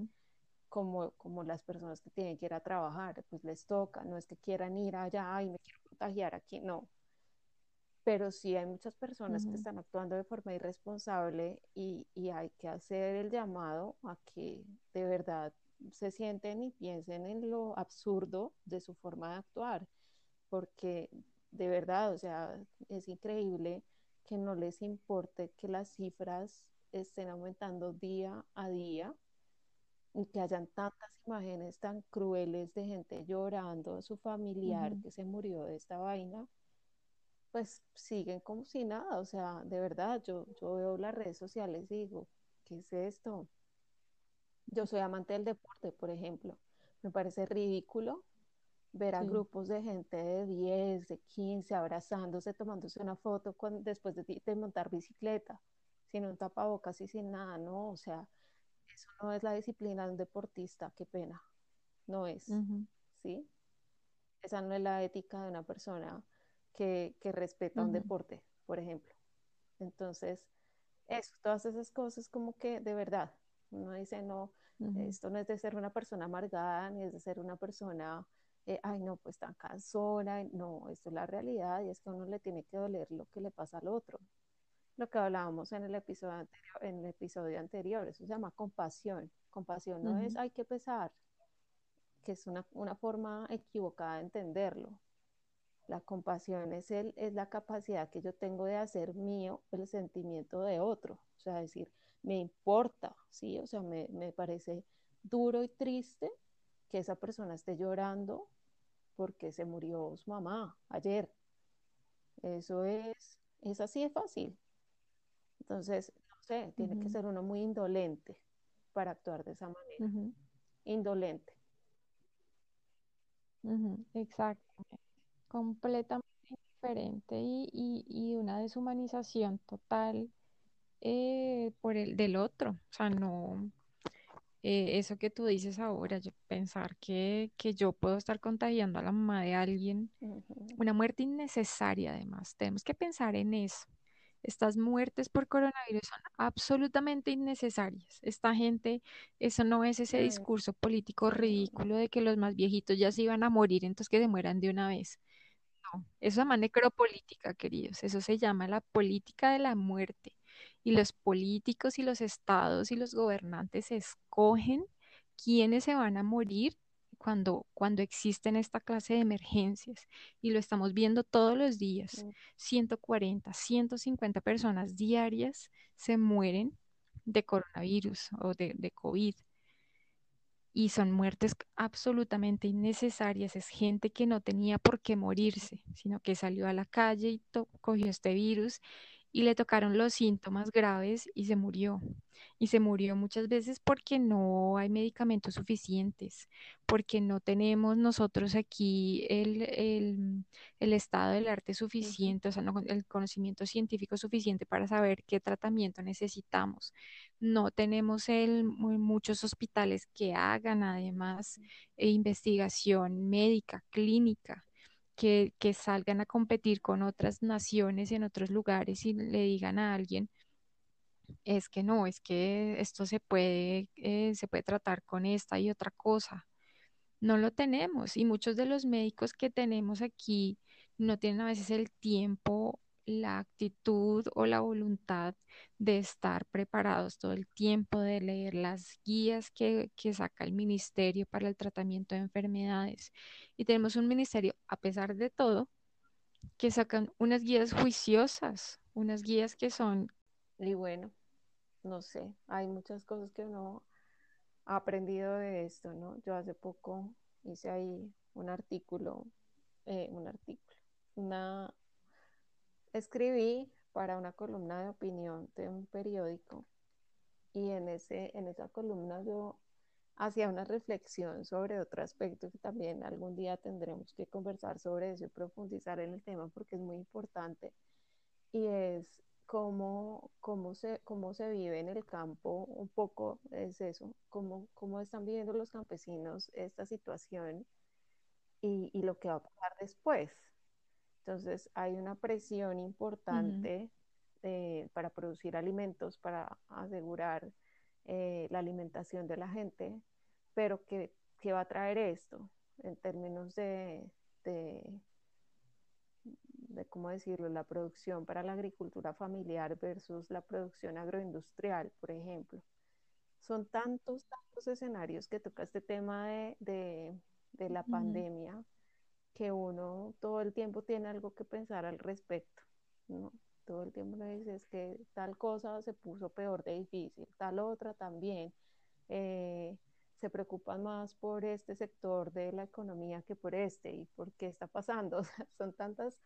como, como las personas que tienen que ir a trabajar, pues les toca, no es que quieran ir allá y me quiero contagiar aquí, no, pero sí hay muchas personas que están actuando de forma irresponsable y, y hay que hacer el llamado a que de verdad se sienten y piensen en lo absurdo de su forma de actuar, porque de verdad, o sea, es increíble que no les importe que las cifras estén aumentando día a día y que hayan tantas imágenes tan crueles de gente llorando a su familiar que se murió de esta vaina, pues siguen como si nada, o sea, de verdad, yo, yo veo las redes sociales y digo, ¿qué es esto? Yo soy amante del deporte, por ejemplo. Me parece ridículo ver a Sí. grupos de gente de 10, de 15, abrazándose, tomándose una foto con, después de, de montar bicicleta, sin un tapabocas y sin nada, ¿no? O sea, eso no es la disciplina de un deportista, qué pena, no es, ¿sí? Esa no es la ética de una persona que, que respeta un deporte, por ejemplo. Entonces, eso, todas esas cosas como que de verdad, uno dice, no, esto no es de ser una persona amargada, ni es de ser una persona, eh, ay, no, pues tan cansona, no, esto es la realidad y es que a uno le tiene que doler lo que le pasa al otro. Lo que hablábamos en el episodio anterior, en el episodio anterior eso se llama compasión. Compasión no es, hay que pesar, que es una, una forma equivocada de entenderlo. La compasión es, el, es la capacidad que yo tengo de hacer mío el sentimiento de otro. O sea, decir, me importa, ¿sí? O sea, me, me parece duro y triste que esa persona esté llorando porque se murió su mamá ayer. Eso es, es así de fácil. Entonces, no sé, tiene que ser uno muy indolente para actuar de esa manera. Indolente. Exacto. Completamente diferente y, y, y una deshumanización total eh, por el del otro. O sea, no, eh, eso que tú dices ahora, yo pensar que, que yo puedo estar contagiando a la mamá de alguien, una muerte innecesaria además. Tenemos que pensar en eso. Estas muertes por coronavirus son absolutamente innecesarias. Esta gente, eso no es ese discurso político ridículo de que los más viejitos ya se iban a morir, entonces que se mueran de una vez. No, eso se llama necropolítica, queridos. Eso se llama la política de la muerte. Y los políticos y los estados y los gobernantes escogen quiénes se van a morir cuando, cuando existen esta clase de emergencias. Y lo estamos viendo todos los días. Ciento cuarenta, ciento cincuenta personas diarias se mueren de coronavirus o de, de COVID y son muertes absolutamente innecesarias. Es gente que no tenía por qué morirse, sino que salió a la calle y cogió este virus y le tocaron los síntomas graves y se murió. Y se murió muchas veces porque no hay medicamentos suficientes, porque no tenemos nosotros aquí el, el, el estado del arte suficiente, o sea, no- el conocimiento científico suficiente para saber qué tratamiento necesitamos. No tenemos el, mu- muchos hospitales que hagan además eh, investigación médica, clínica, que, salgan a competir con otras naciones en otros lugares y le digan a alguien, es que no, es que esto se puede, eh, se puede tratar con esta y otra cosa. No lo tenemos y muchos de los médicos que tenemos aquí no tienen a veces el tiempo, la actitud o la voluntad de estar preparados todo el tiempo, de leer las guías que, que saca el ministerio para el tratamiento de enfermedades. Y tenemos un ministerio, a pesar de todo, que sacan unas guías juiciosas, unas guías que son... Y bueno, no sé, hay muchas cosas que uno ha aprendido de esto, ¿no? Yo hace poco hice ahí un artículo, eh, un artículo, una, escribí para una columna de opinión de un periódico y en ese, en esa columna yo hacía una reflexión sobre otro aspecto que también algún día tendremos que conversar sobre eso y profundizar en el tema porque es muy importante y es cómo, cómo, se, cómo se vive en el campo, un poco es eso, cómo, cómo están viviendo los campesinos esta situación y, y lo que va a pasar después. Entonces hay una presión importante eh, para producir alimentos, para asegurar eh, la alimentación de la gente, pero ¿qué, qué va a traer esto en términos de, de, de, cómo decirlo, la producción para la agricultura familiar versus la producción agroindustrial, por ejemplo. son tantos, tantos escenarios que toca este tema de, de, de la pandemia que uno todo el tiempo tiene algo que pensar al respecto, ¿no? Todo el tiempo le dices que tal cosa se puso peor de difícil, tal otra también. eh, se preocupan más por este sector de la economía que por este y por qué está pasando. O sea, son tantas,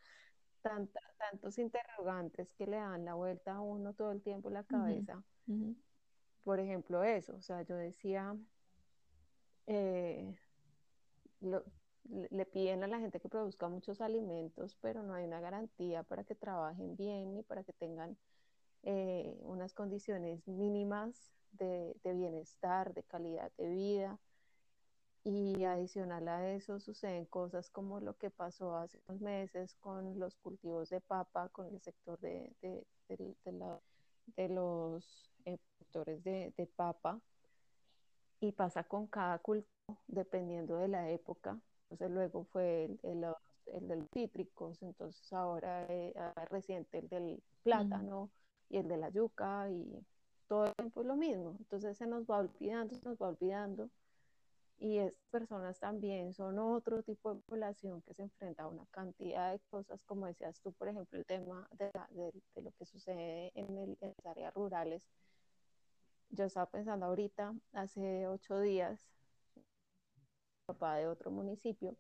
tanta- tantos interrogantes que le dan la vuelta a uno todo el tiempo en la cabeza. Por ejemplo, eso, o sea, yo decía, eh, lo- le piden a la gente que produzca muchos alimentos, pero no hay una garantía para que trabajen bien y para que tengan eh, unas condiciones mínimas de, bienestar, de calidad de vida. Y adicional a eso suceden cosas como lo que pasó hace unos meses con los cultivos de papa, con el sector de, de, los eh, productores de papa, y pasa con cada cultivo dependiendo de la época. Entonces luego fue el, el, el de los cítricos, entonces ahora eh, ah, reciente el del plátano y el de la yuca y todo el tiempo es lo mismo. Entonces se nos va olvidando, se nos va olvidando y estas personas también son otro tipo de población que se enfrenta a una cantidad de cosas, como decías tú, por ejemplo, el tema de, la, de, de lo que sucede en, el, en las áreas rurales. Yo estaba pensando ahorita, hace ocho días, papá de otro municipio,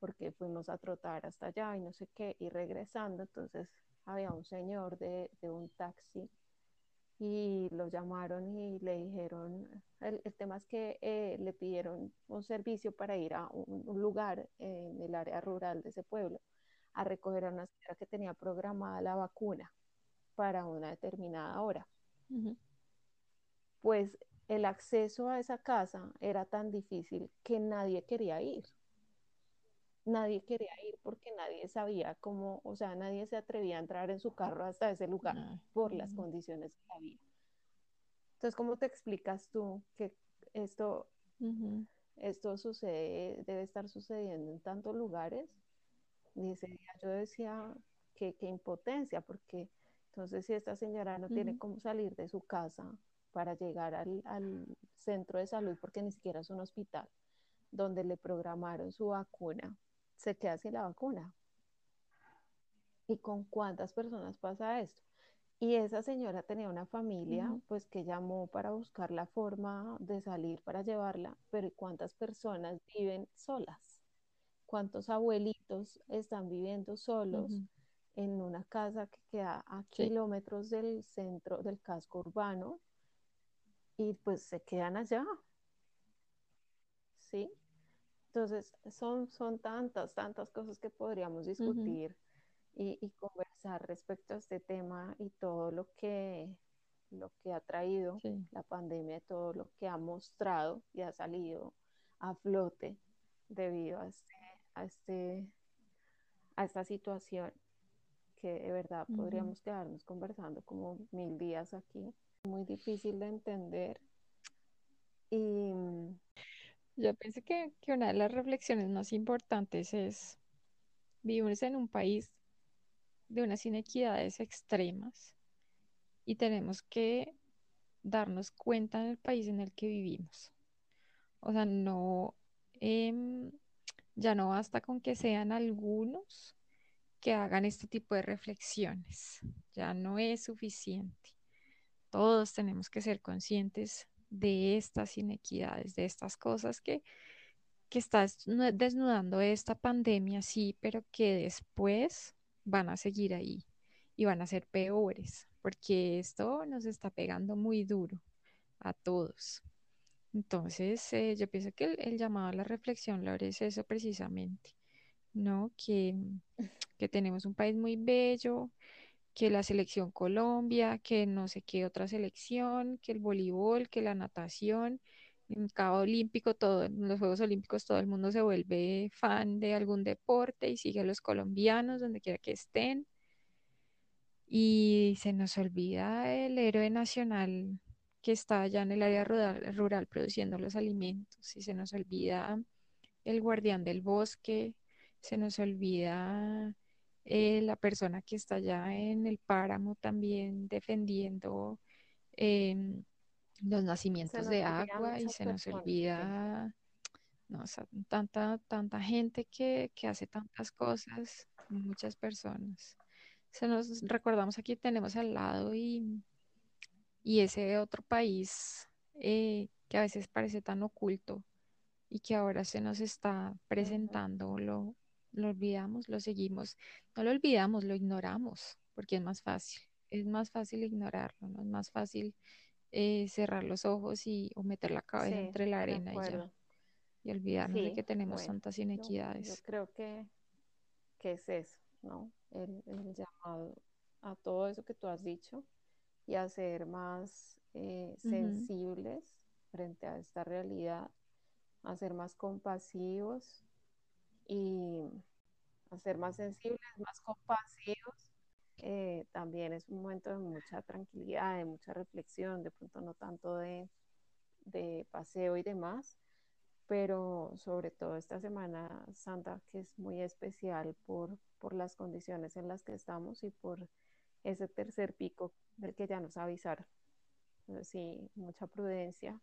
porque fuimos a trotar hasta allá y no sé qué, y regresando, entonces había un señor de, de un taxi y lo llamaron y le dijeron, el, el tema es que eh, le pidieron un servicio para ir a un, un, lugar en el área rural de ese pueblo a recoger a una señora que tenía programada la vacuna para una determinada hora. ujú. Pues el acceso a esa casa era tan difícil que nadie quería ir. Nadie quería ir porque nadie sabía cómo, o sea, nadie se atrevía a entrar en su carro hasta ese lugar por las condiciones que había. Entonces, ¿cómo te explicas tú que esto, esto sucede, debe estar sucediendo en tantos lugares? Y ese día yo decía que, que impotencia, porque entonces si esta señora no tiene cómo salir de su casa para llegar al, al centro de salud, porque ni siquiera es un hospital, donde le programaron su vacuna, se queda sin la vacuna. ¿Y con cuántas personas pasa esto? Y esa señora tenía una familia, pues que llamó para buscar la forma de salir para llevarla, pero ¿cuántas personas viven solas? ¿Cuántos abuelitos están viviendo solos en una casa que queda a Sí. kilómetros del centro del casco urbano y pues se quedan allá, ¿sí? Entonces, son, son tantas, tantas cosas que podríamos discutir y, y conversar respecto a este tema y todo lo que, lo que ha traído Sí. la pandemia, todo lo que ha mostrado y ha salido a flote debido a, este, a, este, a esta situación que de verdad podríamos quedarnos conversando como mil días aquí. Muy difícil de entender y Yo pienso que, una de las reflexiones más importantes es, vivimos en un país de unas inequidades extremas y tenemos que darnos cuenta en el país en el que vivimos. O sea, no, em, ya no basta con que sean algunos que hagan este tipo de reflexiones. Ya no es suficiente. Todos tenemos que ser conscientes de estas inequidades, de estas cosas que, que está desnu- desnudando esta pandemia, sí, pero que después van a seguir ahí y van a ser peores, porque esto nos está pegando muy duro a todos. Entonces, eh, yo pienso que el, el llamado a la reflexión, Laura, es eso precisamente, ¿no? Que, que tenemos un país muy bello, que la selección Colombia, que no sé qué otra selección, que el voleibol, que la natación, en cada olímpico, todo, en los Juegos Olímpicos todo el mundo se vuelve fan de algún deporte y sigue a los colombianos donde quiera que estén. Y se nos olvida el héroe nacional que está allá en el área rural, rural produciendo los alimentos y se nos olvida el guardián del bosque, se nos olvida eh, la persona que está allá en el páramo también defendiendo em, los nacimientos de agua y se nos personas, olvida, no, o sea, tanta, tanta gente que, que hace tantas cosas, muchas personas. Se nos recordamos aquí tenemos al lado y, y ese otro país eh, que a veces parece tan oculto y que ahora se nos está presentando, lo, lo olvidamos, lo seguimos, no lo olvidamos, lo ignoramos, porque es más fácil, es más fácil ignorarlo, ¿no? Es más fácil eh, cerrar los ojos y o meter la cabeza Sí, entre la arena y ya, y olvidarnos de que tenemos bueno, tantas yo, yo inequidades. creo que, que es eso, ¿no? El, el llamado a todo eso que tú has dicho y a ser más eh, sensibles frente a esta realidad, a ser más compasivos y a ser más sensibles, más compasivos. eh, también es un momento de mucha tranquilidad, de mucha reflexión, de pronto no tanto de, de paseo y demás, pero sobre todo esta Semana Santa que es muy especial por, por las condiciones en las que estamos y por ese tercer pico del que ya nos avisaron. Sí, mucha prudencia.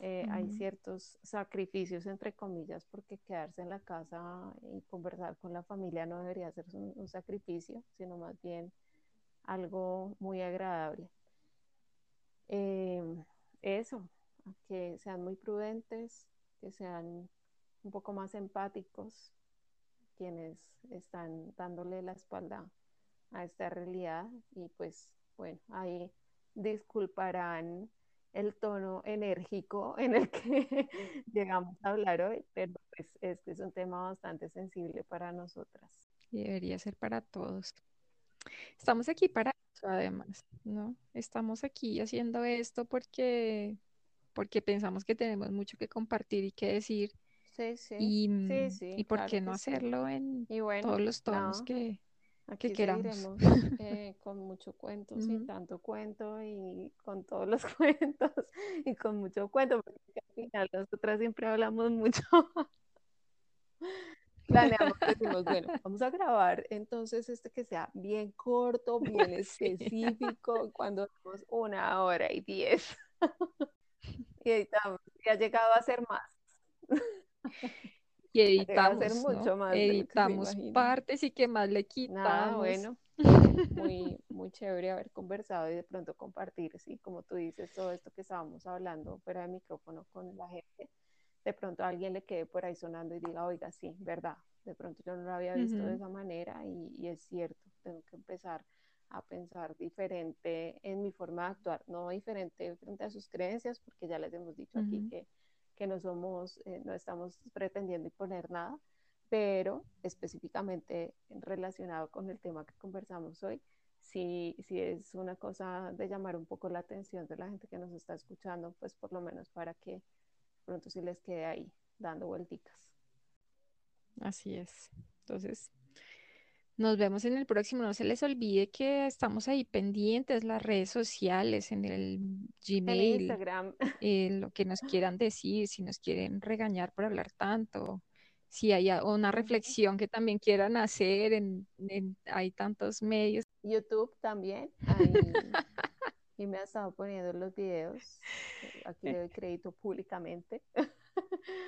Eh, hay ciertos sacrificios, entre comillas, porque quedarse en la casa y conversar con la familia no debería ser un, un sacrificio, sino más bien algo muy agradable. Eh, eso, que sean muy prudentes, que sean un poco más empáticos quienes están dándole la espalda a esta realidad y pues bueno, ahí disculparán el tono enérgico en el que llegamos a hablar hoy, pero pues este es un tema bastante sensible para nosotras. Y debería ser para todos. Estamos aquí para eso, además, ¿no? Estamos aquí haciendo esto porque, porque pensamos que tenemos mucho que compartir y que decir, Sí, sí, y, sí, mm, y por claro qué no hacerlo en Y bueno, todos los tonos que, que Aquí queramos. seguiremos eh, con mucho cuento, sin Ujú, tanto cuento y con todos los cuentos y con mucho cuento, porque al final nosotras siempre hablamos mucho. Planeamos, decimos, bueno, vamos a grabar entonces este que sea bien corto, bien Sí. específico, cuando tenemos una hora y diez y editamos, y ha llegado a ser más, Y editamos, ¿no? mucho más de que se Editamos partes y que más le Nada, quitamos. bueno, eh, muy, muy chévere haber conversado y de pronto compartir, sí, como tú dices, todo esto que estábamos hablando fuera de micrófono con la gente. De pronto a alguien le quede por ahí sonando y diga, oiga, sí, verdad, de pronto yo no lo había visto de Ujú, esa manera y, y es cierto, tengo que empezar a pensar diferente en mi forma de actuar, no diferente frente a sus creencias, porque ya les hemos dicho aquí ujú, que, que no somos, eh, no estamos pretendiendo imponer nada, pero específicamente relacionado con el tema que conversamos hoy, si, si es una cosa de llamar un poco la atención de la gente que nos está escuchando, pues por lo menos para que pronto sí les quede ahí dando vuelticas. Así es. Entonces, nos vemos en el próximo. No se les olvide que estamos ahí pendientes, las redes sociales, en el En Gmail, Instagram, eh, lo que nos quieran decir, si nos quieren regañar por hablar tanto, si hay a- una reflexión que también quieran hacer, en, en- hay tantos medios. YouTube también, ahí y me ha estado poniendo los videos, aquí le doy crédito públicamente,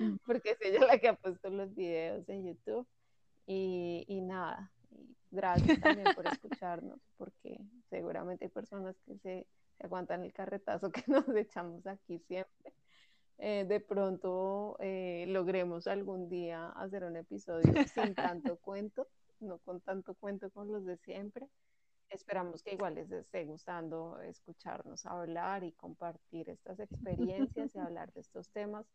Mm, porque es ella la que ha puesto los videos en YouTube. Y, y nada, y gracias también por escucharnos, porque seguramente hay personas que se, se aguantan el carretazo que nos echamos aquí siempre. Eh, de pronto eh, logremos algún día hacer un episodio sin tanto cuento, no con tanto cuento con los de siempre. Esperamos que igual les esté gustando escucharnos hablar y compartir estas experiencias y hablar de estos temas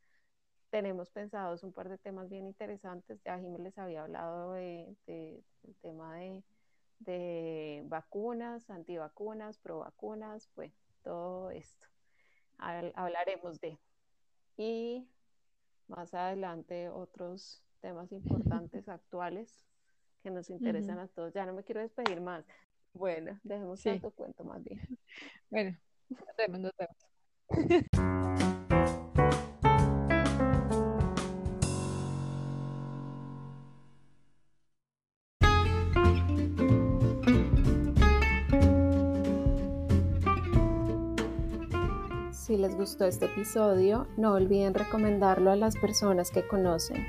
tenemos pensados un par de temas bien interesantes. Ya Jiménez les había hablado de, de, del tema de, de, vacunas, antivacunas, provacunas, bueno, todo esto. Hablaremos de. Y más adelante otros temas importantes, actuales, que nos interesan a todos. Ya no me quiero despedir más. Bueno, dejemos Sí, tanto cuento más bien. bueno, nos vemos, nos vemos. les gustó este episodio, no olviden recomendarlo a las personas que conocen.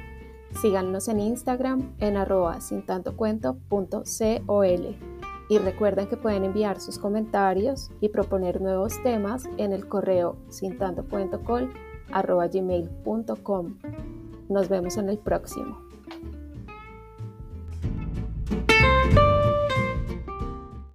Síganos en Instagram en arroba sin y recuerden que pueden enviar sus comentarios y proponer nuevos temas en el correo sin. Nos vemos en el próximo.